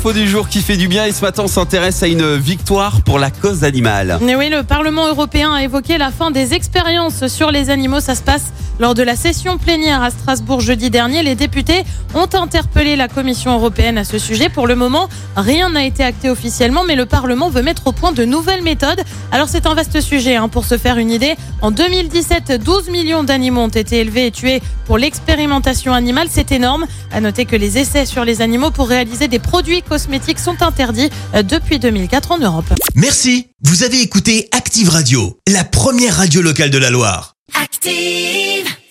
Info du jour qui fait du bien et ce matin on s'intéresse à une victoire pour la cause animale. Oui, le Parlement européen a évoqué la fin des expériences sur les animaux. Ça se passe lors de la session plénière à Strasbourg jeudi dernier. Les députés ont interpellé la Commission européenne à ce sujet. Pour le moment, rien n'a été acté officiellement, mais le Parlement veut mettre au point de nouvelles méthodes. Alors c'est un vaste sujet. hein. Pour se faire une idée, en 2017, 12 millions d'animaux ont été élevés et tués pour l'expérimentation animale. C'est énorme. À noter que les essais sur les animaux pour réaliser des produits cosmétiques sont interdits euh, depuis 2004 en Europe. Merci. Vous avez écouté Active Radio, la première radio locale de la Loire. Active.